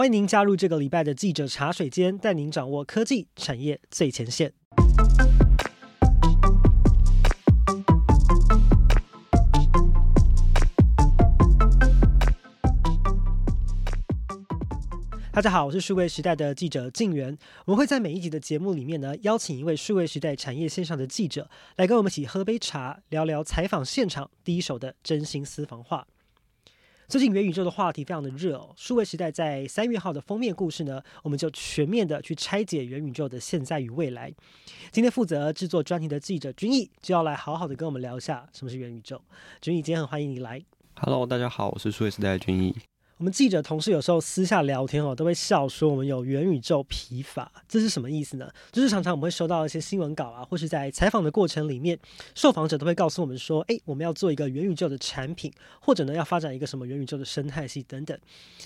欢迎您加入这个礼拜的记者茶水间，带您掌握科技产业最前线。大家好，我是数位时代的记者静源。我们会在每一集的节目里面呢，邀请一位数位时代产业线上的记者，来跟我们一起喝杯茶，聊聊采访现场第一手的真心私房话。最近元宇宙的话题非常的热哦，数位时代在三月号的封面故事呢，我们就全面的去拆解元宇宙的现在与未来。今天负责制作专题的记者君毅就要来好好的跟我们聊一下什么是元宇宙。君毅今天很欢迎你来。Hello，大家好，我是数位时代的君毅。我们记者同事有时候私下聊天哦，都会笑说我们有元宇宙疲乏，这是什么意思呢？就是常常我们会收到一些新闻稿啊，或是在采访的过程里面，受访者都会告诉我们说，诶，我们要做一个元宇宙的产品，或者呢要发展一个什么元宇宙的生态系等等。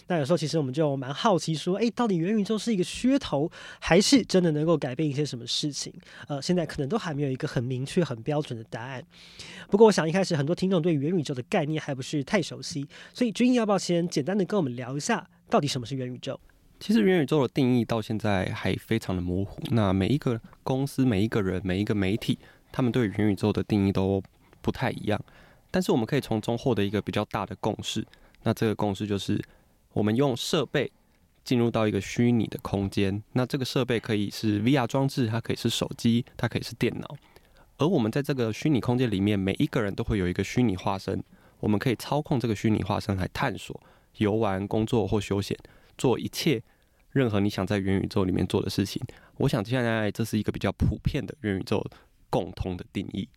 那有时候其实我们就蛮好奇说，诶，到底元宇宙是一个噱头，还是真的能够改变一些什么事情？呃，现在可能都还没有一个很明确、很标准的答案。不过我想一开始很多听众对元宇宙的概念还不是太熟悉，所以君毅要不要先简单的跟我们聊一下，到底什么是元宇宙？其实元宇宙的定义到现在还非常的模糊。那每一个公司、每一个人、每一个媒体，他们对元宇宙的定义都不太一样。但是我们可以从中获得一个比较大的共识。那这个共识就是，我们用设备进入到一个虚拟的空间。那这个设备可以是 VR 装置，它可以是手机，它可以是电脑。而我们在这个虚拟空间里面，每一个人都会有一个虚拟化身。我们可以操控这个虚拟化身来探索。游玩、工作或休闲，做一切任何你想在元宇宙里面做的事情。我想现在这是一个比较普遍的元宇宙共通的定义。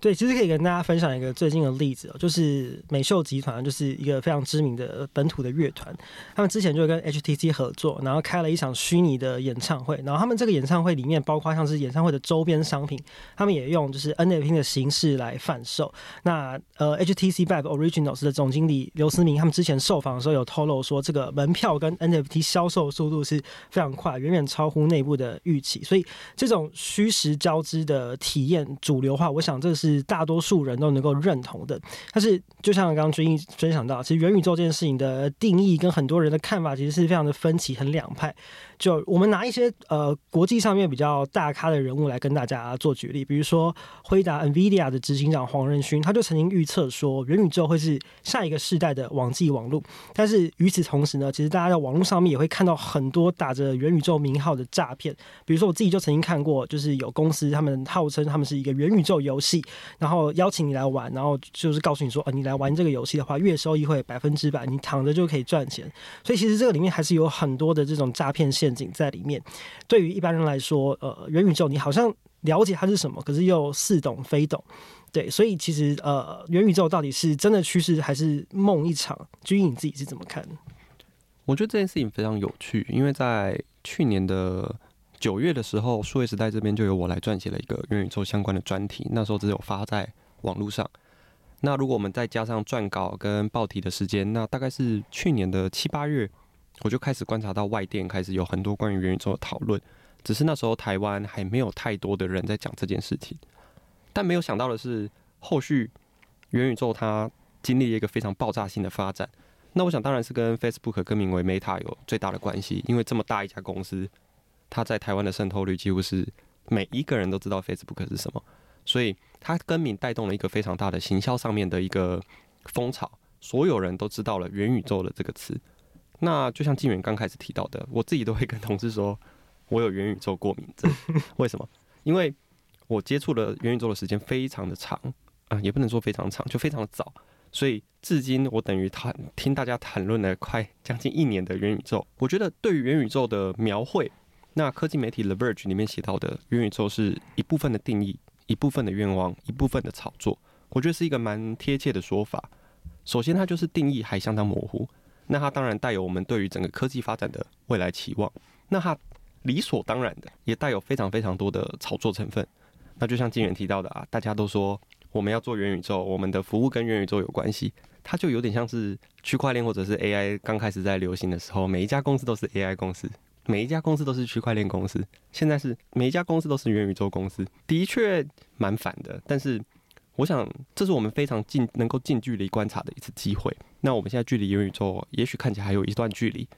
对，其实可以跟大家分享一个最近的例子，就是美秀集团，就是一个非常知名的本土的乐团，他们之前就跟 HTC 合作，然后开了一场虚拟的演唱会，然后他们这个演唱会里面包括像是演唱会的周边商品，他们也用就是 NFT 的形式来贩售。那呃，HTC Vive Originals 的总经理刘思明，他们之前受访的时候有透露说，这个门票跟 NFT 销售速度是非常快，远远超乎内部的预期，所以这种虚实交织的体验主流化，我想这是。是大多数人都能够认同的，但是就像刚刚君毅分享到，其实元宇宙这件事情的定义跟很多人的看法其实是非常的分歧，很两派。就我们拿一些呃国际上面比较大咖的人物来跟大家做举例，比如说辉达 NVIDIA 的执行长黄仁勋，他就曾经预测说元宇宙会是下一个世代的网际网络。但是与此同时呢，其实大家在网络上面也会看到很多打着元宇宙名号的诈骗，比如说我自己就曾经看过，就是有公司他们号称他们是一个元宇宙游戏。然后邀请你来玩，然后就是告诉你说，呃，你来玩这个游戏的话，月收益会百分之百，你躺着就可以赚钱。所以其实这个里面还是有很多的这种诈骗陷阱在里面。对于一般人来说，呃，元宇宙你好像了解它是什么，可是又似懂非懂。对，所以其实呃，元宇宙到底是真的趋势还是梦一场？君毅你自己是怎么看？我觉得这件事情非常有趣，因为在去年的。九月的时候，数位时代这边就由我来撰写了一个元宇宙相关的专题，那时候只有发在网络上。那如果我们再加上撰稿跟报题的时间，那大概是去年的七八月，我就开始观察到外电开始有很多关于元宇宙的讨论。只是那时候台湾还没有太多的人在讲这件事情。但没有想到的是，后续元宇宙它经历了一个非常爆炸性的发展。那我想当然是跟 Facebook 更名为 Meta 有最大的关系，因为这么大一家公司。它在台湾的渗透率几乎是每一个人都知道 Facebook 是什么，所以它更名带动了一个非常大的行销上面的一个风潮，所有人都知道了元宇宙的这个词。那就像纪元刚开始提到的，我自己都会跟同事说，我有元宇宙过敏症。为什么？因为我接触了元宇宙的时间非常的长啊，也不能说非常长，就非常的早。所以至今我等于谈听大家谈论了快将近一年的元宇宙，我觉得对于元宇宙的描绘。那科技媒体 The Verge 里面写到的元宇宙是一部分的定义，一部分的愿望，一部分的炒作，我觉得是一个蛮贴切的说法。首先，它就是定义还相当模糊，那它当然带有我们对于整个科技发展的未来期望。那它理所当然的也带有非常非常多的炒作成分。那就像静媛提到的啊，大家都说我们要做元宇宙，我们的服务跟元宇宙有关系，它就有点像是区块链或者是 AI 刚开始在流行的时候，每一家公司都是 AI 公司。每一家公司都是区块链公司，现在是每一家公司都是元宇宙公司，的确蛮反的。但是，我想这是我们非常近能够近距离观察的一次机会。那我们现在距离元宇宙也许看起来还有一段距离，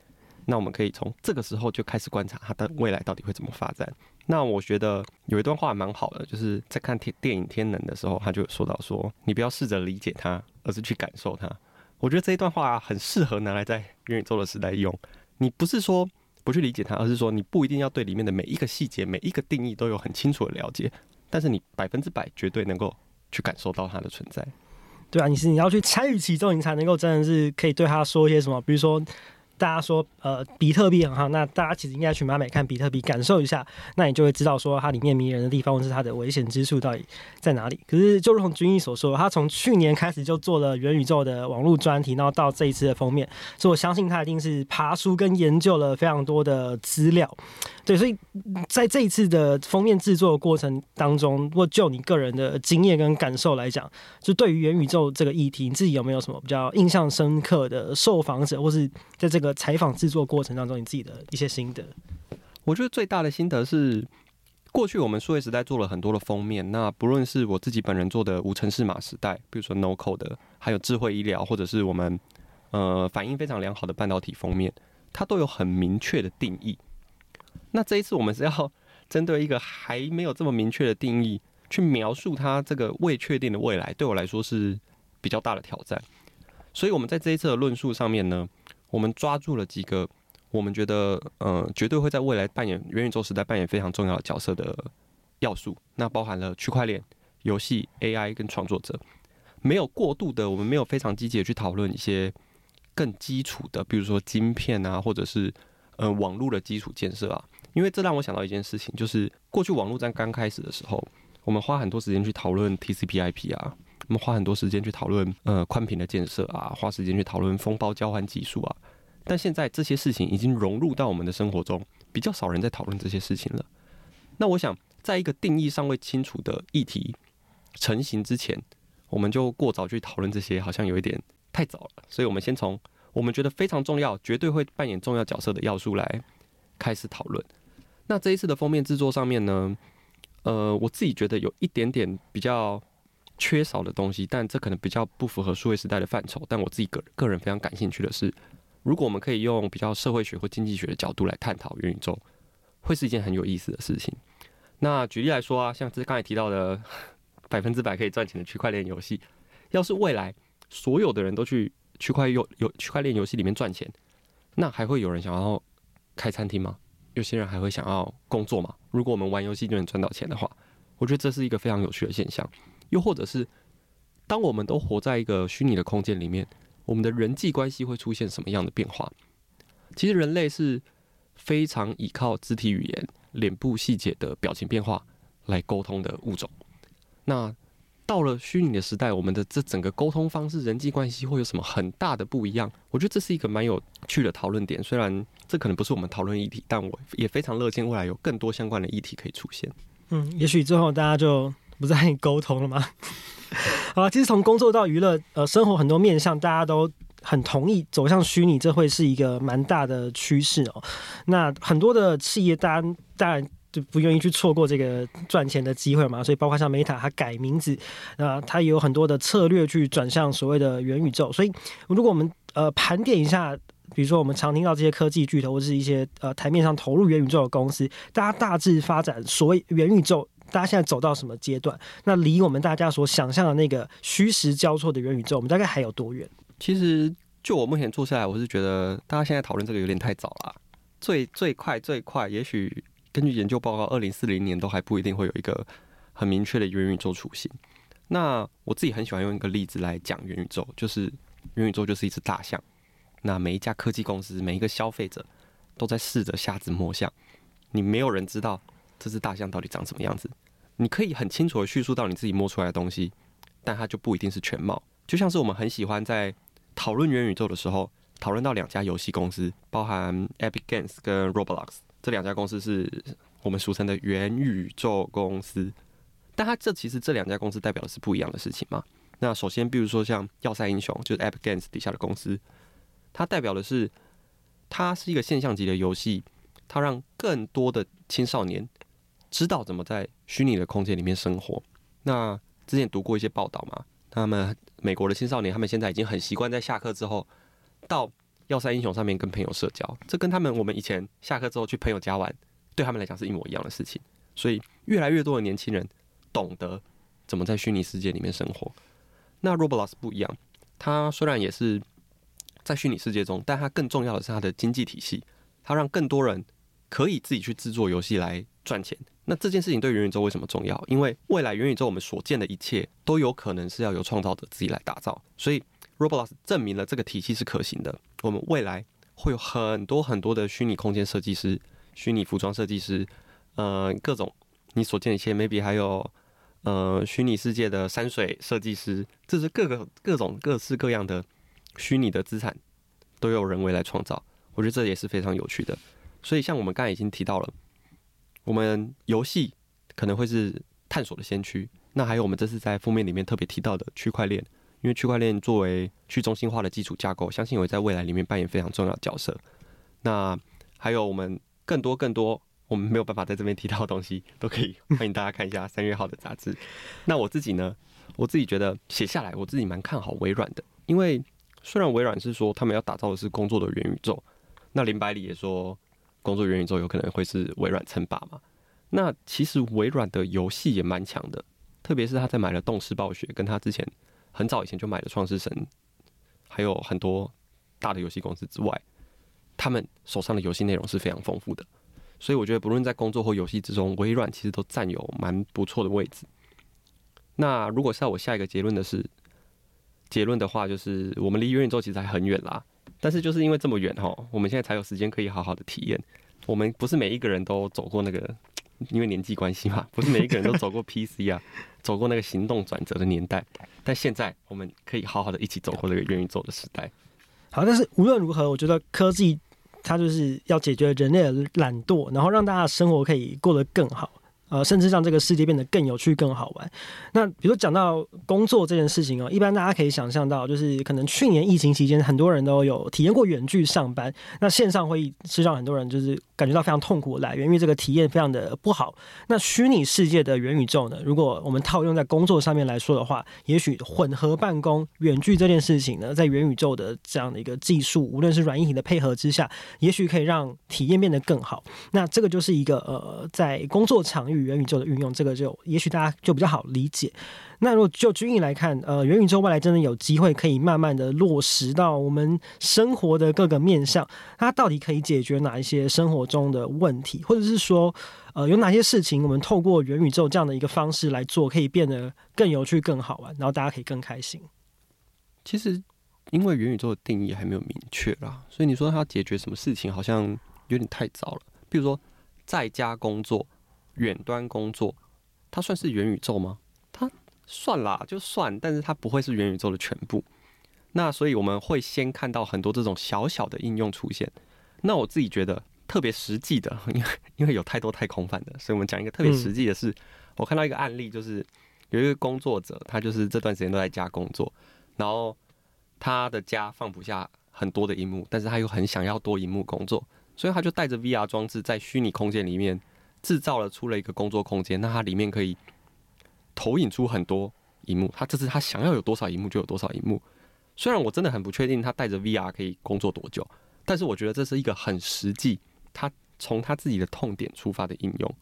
那我们可以从这个时候就开始观察它的未来到底会怎么发展。那我觉得有一段话蛮好的，就是在看电电影《天能》的时候，他就说到说，你不要试着理解它，而是去感受它。我觉得这一段话很适合拿来在元宇宙的时代用。你不是说不去理解它，而是说你不一定要对里面的每一个细节、每一个定义都有很清楚的了解，但是你百分之百绝对能够去感受到它的存在。对啊，你是你要去参与其中，你才能够真的是可以对他说一些什么，比如说。大家说，呃，比特币很好，那大家其实应该去买买看比特币，感受一下，那你就会知道说它里面迷人的地方，或是它的危险之处到底在哪里。可是，就如同君毅所说，他从去年开始就做了元宇宙的网络专题，然后到这一次的封面，所以我相信他一定是爬书跟研究了非常多的资料。对，所以在这一次的封面制作的过程当中，如果就你个人的经验跟感受来讲，就对于元宇宙这个议题，你自己有没有什么比较印象深刻的受访者，或是在这个采访制作过程当中，你自己的一些心得？我觉得最大的心得是，过去我们数位时代做了很多的封面，那不论是我自己本人做的无程式码时代，比如说 No Code 的，还有智慧医疗，或者是我们呃反应非常良好的半导体封面，它都有很明确的定义。那这一次我们是要 针对一个还没有这么明确的定义去描述它这个未确定的未来，对我来说是比较大的挑战。所以，我们在这一次的论述上面呢，我们抓住了几个我们觉得呃绝对会在未来扮演元宇宙时代扮演非常重要的角色的要素。那包含了区块链、游戏、AI 跟创作者，没有过度的，我们没有非常积极的去讨论一些更基础的，比如说晶片啊，或者是呃网络的基础建设啊。因为这让我想到一件事情，就是过去网络战刚开始的时候，我们花很多时间去讨论 TCP/IP 啊，我们花很多时间去讨论呃宽频的建设啊，花时间去讨论封包交换技术啊。但现在这些事情已经融入到我们的生活中，比较少人在讨论这些事情了。那我想，在一个定义尚未清楚的议题成型之前，我们就过早去讨论这些，好像有一点太早了。所以，我们先从我们觉得非常重要、绝对会扮演重要角色的要素来开始讨论。那这一次的封面制作上面呢，呃，我自己觉得有一点点比较缺少的东西，但这可能比较不符合数位时代的范畴。但我自己个个人非常感兴趣的是，如果我们可以用比较社会学或经济学的角度来探讨元宇宙，会是一件很有意思的事情。那举例来说啊，像这刚才提到的百分之百可以赚钱的区块链游戏，要是未来所有的人都去区块游游区块链游戏里面赚钱，那还会有人想要开餐厅吗？有些人还会想要工作吗？如果我们玩游戏就能赚到钱的话，我觉得这是一个非常有趣的现象。又或者是，当我们都活在一个虚拟的空间里面，我们的人际关系会出现什么样的变化？其实人类是非常依靠肢体语言、脸部细节的表情变化来沟通的物种。那到了虚拟的时代，我们的这整个沟通方式、人际关系会有什么很大的不一样？我觉得这是一个蛮有趣的讨论点。虽然这可能不是我们讨论议题，但我也非常乐见未来有更多相关的议题可以出现。嗯，也许之后大家就不是跟你沟通了吗？好，其实从工作到娱乐，呃，生活很多面向，大家都很同意走向虚拟，这会是一个蛮大的趋势哦。那很多的企业，当然，当然。就不愿意去错过这个赚钱的机会嘛，所以包括像 Meta，它改名字，啊，它也有很多的策略去转向所谓的元宇宙。所以，如果我们呃盘点一下，比如说我们常听到这些科技巨头或者是一些呃台面上投入元宇宙的公司，大家大致发展所谓元宇宙，大家现在走到什么阶段？那离我们大家所想象的那个虚实交错的元宇宙，我们大概还有多远？其实，就我目前做下来，我是觉得大家现在讨论这个有点太早了。最最快最快，也许。根据研究报告，二零四零年都还不一定会有一个很明确的元宇宙雏形。那我自己很喜欢用一个例子来讲元宇宙，就是元宇宙就是一只大象。那每一家科技公司，每一个消费者都在试着瞎子摸象。你没有人知道这只大象到底长什么样子。你可以很清楚的叙述到你自己摸出来的东西，但它就不一定是全貌。就像是我们很喜欢在讨论元宇宙的时候，讨论到两家游戏公司，包含 Epic Games 跟 Roblox。这两家公司是我们俗称的元宇宙公司，但它这其实这两家公司代表的是不一样的事情嘛。那首先，比如说像《要塞英雄》就是 Epic Games 底下的公司，它代表的是它是一个现象级的游戏，它让更多的青少年知道怎么在虚拟的空间里面生活。那之前读过一些报道嘛，他们美国的青少年他们现在已经很习惯在下课之后到要塞英雄上面跟朋友社交，这跟他们我们以前下课之后去朋友家玩，对他们来讲是一模一样的事情。所以越来越多的年轻人懂得怎么在虚拟世界里面生活。那 Roblox 不一样，它虽然也是在虚拟世界中，但它更重要的是它的经济体系，它让更多人可以自己去制作游戏来赚钱。那这件事情对元宇宙为什么重要？因为未来元宇宙我们所见的一切都有可能是要由创造者自己来打造，所以 Roblox 证明了这个体系是可行的。我们未来会有很多很多的虚拟空间设计师、虚拟服装设计师，呃，各种你所见的一切，maybe 还有呃虚拟世界的山水设计师，这是各个各种各式各样的虚拟的资产都有人为来创造。我觉得这也是非常有趣的。所以像我们刚才已经提到了。我们游戏可能会是探索的先驱，那还有我们这次在封面里面特别提到的区块链，因为区块链作为去中心化的基础架构，相信会在未来里面扮演非常重要的角色。那还有我们更多更多我们没有办法在这边提到的东西，都可以欢迎大家看一下三月号的杂志。那我自己呢，我自己觉得写下来，我自己蛮看好微软的，因为虽然微软是说他们要打造的是工作的元宇宙，那林百里也说。工作元宇宙有可能会是微软称霸嘛？那其实微软的游戏也蛮强的，特别是他在买了动视暴雪，跟他之前很早以前就买了创世神，还有很多大的游戏公司之外，他们手上的游戏内容是非常丰富的。所以我觉得不论在工作或游戏之中，微软其实都占有蛮不错的位置。那如果是要我下一个结论的是，结论的话就是我们离元宇宙其实还很远啦。但是就是因为这么远哈，我们现在才有时间可以好好的体验。我们不是每一个人都走过那个，因为年纪关系嘛，不是每一个人都走过 PC 啊，走过那个行动转折的年代。但现在我们可以好好的一起走过那个元宇宙的时代。好，但是无论如何，我觉得科技它就是要解决人类的懒惰，然后让大家生活可以过得更好。呃，甚至让这个世界变得更有趣、更好玩。那比如讲到工作这件事情哦，一般大家可以想象到，就是可能去年疫情期间，很多人都有体验过远距上班。那线上会议是让很多人就是感觉到非常痛苦来源，因为这个体验非常的不好。那虚拟世界的元宇宙呢，如果我们套用在工作上面来说的话，也许混合办公、远距这件事情呢，在元宇宙的这样的一个技术，无论是软硬体的配合之下，也许可以让体验变得更好。那这个就是一个呃，在工作场域。元宇宙的运用，这个就也许大家就比较好理解。那如果就军营来看，呃，元宇宙未来真的有机会可以慢慢的落实到我们生活的各个面向，它到底可以解决哪一些生活中的问题，或者是说，呃，有哪些事情我们透过元宇宙这样的一个方式来做，可以变得更有趣、更好玩，然后大家可以更开心。其实，因为元宇宙的定义还没有明确啦，所以你说它解决什么事情，好像有点太早了。比如说，在家工作。远端工作，它算是元宇宙吗？它算啦，就算，但是它不会是元宇宙的全部。那所以我们会先看到很多这种小小的应用出现。那我自己觉得特别实际的，因为因为有太多太空泛的，所以我们讲一个特别实际的是，我看到一个案例，就是有一个工作者，他就是这段时间都在家工作，然后他的家放不下很多的荧幕，但是他又很想要多荧幕工作，所以他就带着 VR 装置在虚拟空间里面。制造了出了一个工作空间，那它里面可以投影出很多荧幕，他这是他想要有多少荧幕就有多少荧幕。虽然我真的很不确定他带着 VR 可以工作多久，但是我觉得这是一个很实际，他从他自己的痛点出发的应用。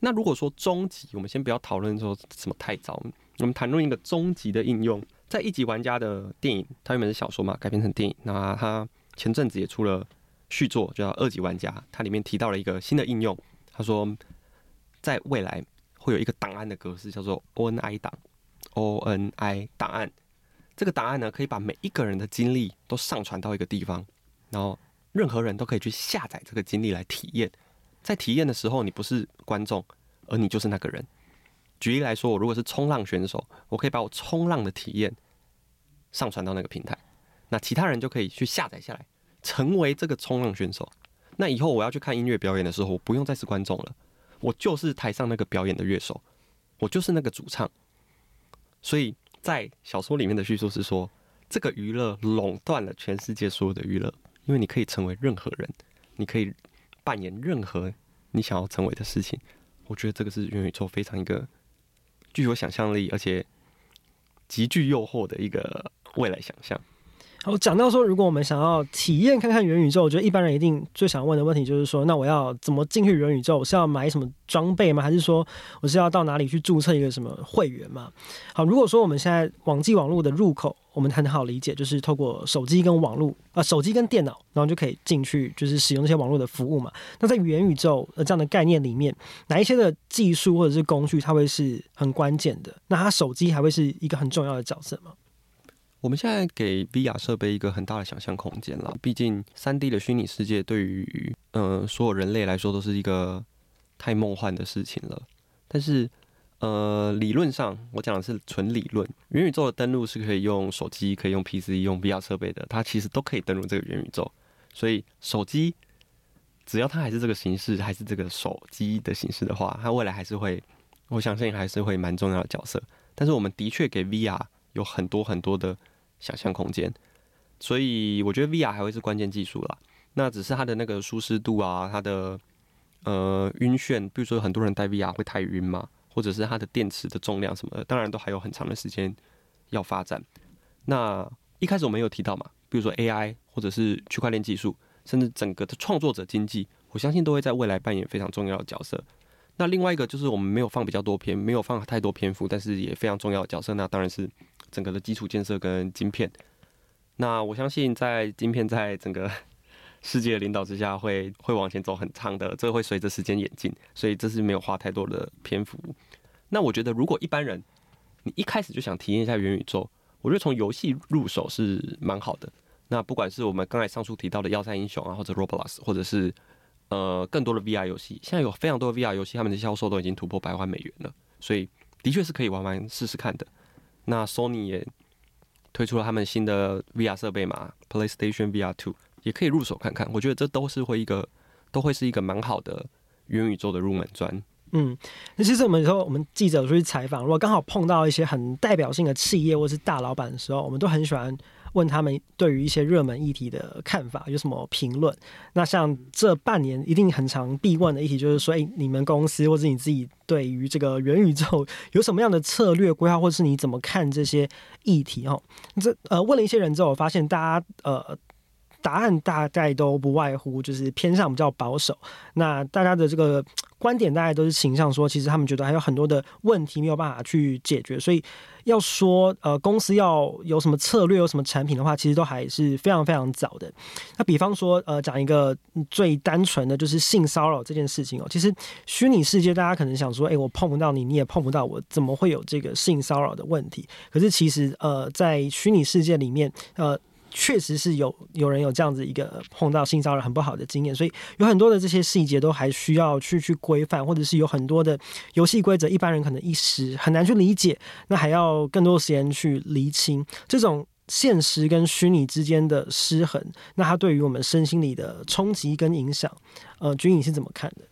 那如果说终极，我们先不要讨论说什么太早，我们谈论一个终极的应用，在一级玩家的电影，它原本是小说嘛，改编成电影，那他前阵子也出了续作，叫二级玩家，它里面提到了一个新的应用。他说，在未来会有一个档案的格式，叫做 ONI 档，ONI 档案。这个档案呢，可以把每一个人的经历都上传到一个地方，然后任何人都可以去下载这个经历来体验。在体验的时候，你不是观众，而你就是那个人。举例来说，我如果是冲浪选手，我可以把我冲浪的体验上传到那个平台，那其他人就可以去下载下来，成为这个冲浪选手。那以后我要去看音乐表演的时候，我不用再是观众了，我就是台上那个表演的乐手，我就是那个主唱。所以在小说里面的叙述是说，这个娱乐垄断了全世界所有的娱乐，因为你可以成为任何人，你可以扮演任何你想要成为的事情。我觉得这个是元宇宙非常一个具有想象力，而且极具诱惑的一个未来想象。我讲到说，如果我们想要体验看看元宇宙，我觉得一般人一定最想问的问题就是说，那我要怎么进去元宇宙？我是要买什么装备吗？还是说我是要到哪里去注册一个什么会员吗？好，如果说我们现在网际网络的入口，我们很好理解，就是透过手机跟网络啊、呃，手机跟电脑，然后就可以进去，就是使用这些网络的服务嘛。那在元宇宙的这样的概念里面，哪一些的技术或者是工具，它会是很关键的？那它手机还会是一个很重要的角色吗？我们现在给 VR 设备一个很大的想象空间了。毕竟三 D 的虚拟世界对于呃所有人类来说都是一个太梦幻的事情了。但是呃理论上，我讲的是纯理论，元宇宙的登录是可以用手机、可以用 PC、用 VR 设备的，它其实都可以登录这个元宇宙。所以手机只要它还是这个形式，还是这个手机的形式的话，它未来还是会，我相信还是会蛮重要的角色。但是我们的确给 VR 有很多很多的。想象空间，所以我觉得 VR 还会是关键技术啦。那只是它的那个舒适度啊，它的呃晕眩，比如说很多人戴 VR 会太晕嘛，或者是它的电池的重量什么的，当然都还有很长的时间要发展。那一开始我们有提到嘛，比如说 AI 或者是区块链技术，甚至整个的创作者经济，我相信都会在未来扮演非常重要的角色。那另外一个就是我们没有放比较多篇，没有放太多篇幅，但是也非常重要的角色，那当然是。整个的基础建设跟晶片，那我相信在晶片在整个 世界的领导之下会，会往前走很长的，这个会随着时间演进，所以这是没有花太多的篇幅。那我觉得，如果一般人你一开始就想体验一下元宇宙，我觉得从游戏入手是蛮好的。那不管是我们刚才上述提到的《要塞英雄》啊，或者 Roblox，或者是呃更多的 VR 游戏，现在有非常多的 VR 游戏，他们的销售都已经突破百万美元了，所以的确是可以玩玩试试看的。那 Sony 也推出了他们新的 VR 设备嘛，PlayStation VR Two 也可以入手看看。我觉得这都是会一个，都会是一个蛮好的元宇宙的入门砖。嗯，那其实我们说，我们记者出去采访，如果刚好碰到一些很代表性的企业或是大老板的时候，我们都很喜欢。问他们对于一些热门议题的看法有什么评论？那像这半年一定很常必问的议题就是说，诶，你们公司或者你自己对于这个元宇宙有什么样的策略规划，或者是你怎么看这些议题？哦，这呃问了一些人之后，我发现大家呃。答案大概都不外乎就是偏向比较保守，那大家的这个观点大概都是倾向说，其实他们觉得还有很多的问题没有办法去解决，所以要说呃公司要有什么策略、有什么产品的话，其实都还是非常非常早的。那比方说呃讲一个最单纯的就是性骚扰这件事情哦，其实虚拟世界大家可能想说，诶，我碰不到你，你也碰不到我，怎么会有这个性骚扰的问题？可是其实呃在虚拟世界里面呃。确实是有有人有这样子一个碰到性骚扰很不好的经验，所以有很多的这些细节都还需要去去规范，或者是有很多的游戏规则，一般人可能一时很难去理解，那还要更多时间去厘清这种现实跟虚拟之间的失衡，那它对于我们身心里的冲击跟影响，呃，君颖是怎么看的？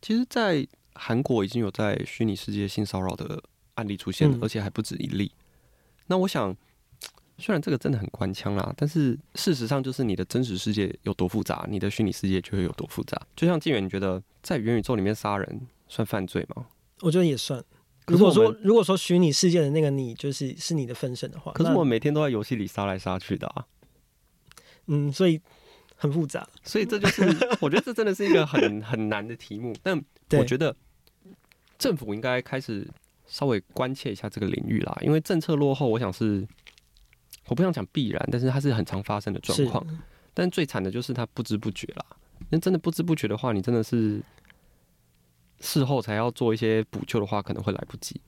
其实，在韩国已经有在虚拟世界性骚扰的案例出现了，嗯，而且还不止一例。那我想。虽然这个真的很官腔啦，但是事实上就是你的真实世界有多复杂，你的虚拟世界就会有多复杂。就像晋远，你觉得在元宇宙里面杀人算犯罪吗？我觉得也算。如果说如果说虚拟世界的那个你就是是你的分身的话，可是我每天都在游戏里杀来杀去的啊。嗯，所以很复杂。所以这就是 我觉得这真的是一个很很难的题目。但我觉得政府应该开始稍微关切一下这个领域啦，因为政策落后，我想是。我不想讲必然，但是它是很常发生的状况。但最惨的就是它不知不觉啦。那真的不知不觉的话，你真的是事后才要做一些补救的话，可能会来不及。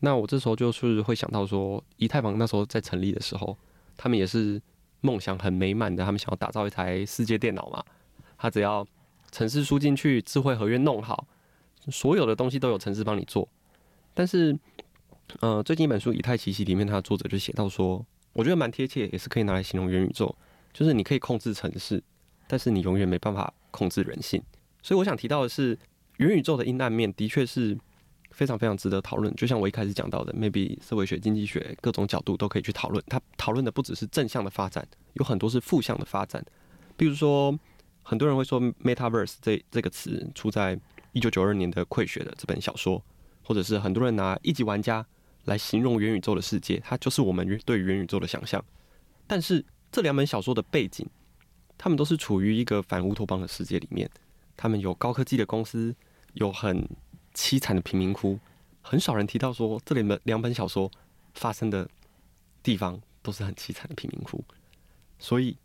那我这时候就是会想到说，以太坊那时候在成立的时候，他们也是梦想很美满的，他们想要打造一台世界电脑嘛。他只要城市输进去，智慧合约弄好，所有的东西都有城市帮你做。但是，呃，最近一本书《以太奇袭》里面，它的作者就写到说。我觉得蛮贴切，也是可以拿来形容元宇宙，就是你可以控制城市，但是你永远没办法控制人性。所以我想提到的是，元宇宙的阴暗面的确是非常非常值得讨论。就像我一开始讲到的，maybe 社会学、经济学各种角度都可以去讨论。它讨论的不只是正向的发展，有很多是负向的发展。比如说，很多人会说 “metaverse” 这这个词出在一九九二年的《溃雪》的这本小说，或者是很多人拿一级玩家。来形容元宇宙的世界，它就是我们对元宇宙的想象。但是这两本小说的背景，他们都是处于一个反乌托邦的世界里面。他们有高科技的公司，有很凄惨的贫民窟，很少人提到说这两本两本小说发生的地方都是很凄惨的贫民窟。所以，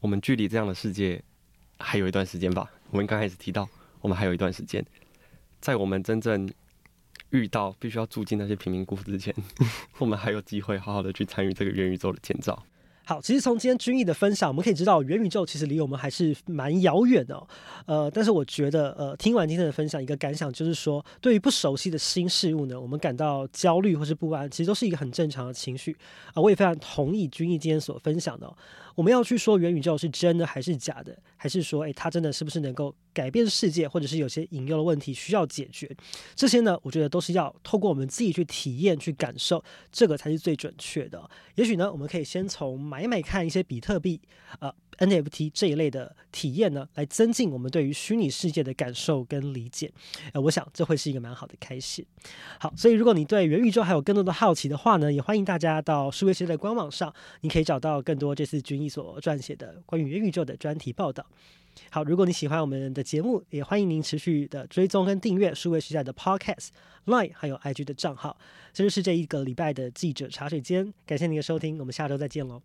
我们距离这样的世界还有一段时间吧。我们刚开始提到，我们还有一段时间，在我们真正遇到必须要住进那些贫民窟之前，我们还有机会好好的去参与这个元宇宙的建造。好，其实从今天君毅的分享，我们可以知道元宇宙其实离我们还是蛮遥远的。呃，但是我觉得，呃，听完今天的分享，一个感想就是说，对于不熟悉的新事物呢，我们感到焦虑或是不安，其实都是一个很正常的情绪啊，我也非常同意君毅今天所分享的。我们要去说元宇宙是真的还是假的，还是说，诶，它真的是不是能够改变世界，或者是有些隐忧的问题需要解决？这些呢，我觉得都是要透过我们自己去体验、去感受，这个才是最准确的。也许呢，我们可以先从买买看一些比特币、呃 NFT 这一类的体验呢，来增进我们对于虚拟世界的感受跟理解。呃，我想这会是一个蛮好的开始。好，所以如果你对元宇宙还有更多的好奇的话呢，也欢迎大家到数位时代的官网上，你可以找到更多这次军所撰写的关于元宇宙的专题报道。好，如果你喜欢我们的节目，也欢迎您持续的追踪跟订阅数位时代的 Podcast、Line 还有 IG 的账号。这就是这一个礼拜的记者茶水间，感谢您的收听，我们下周再见喽。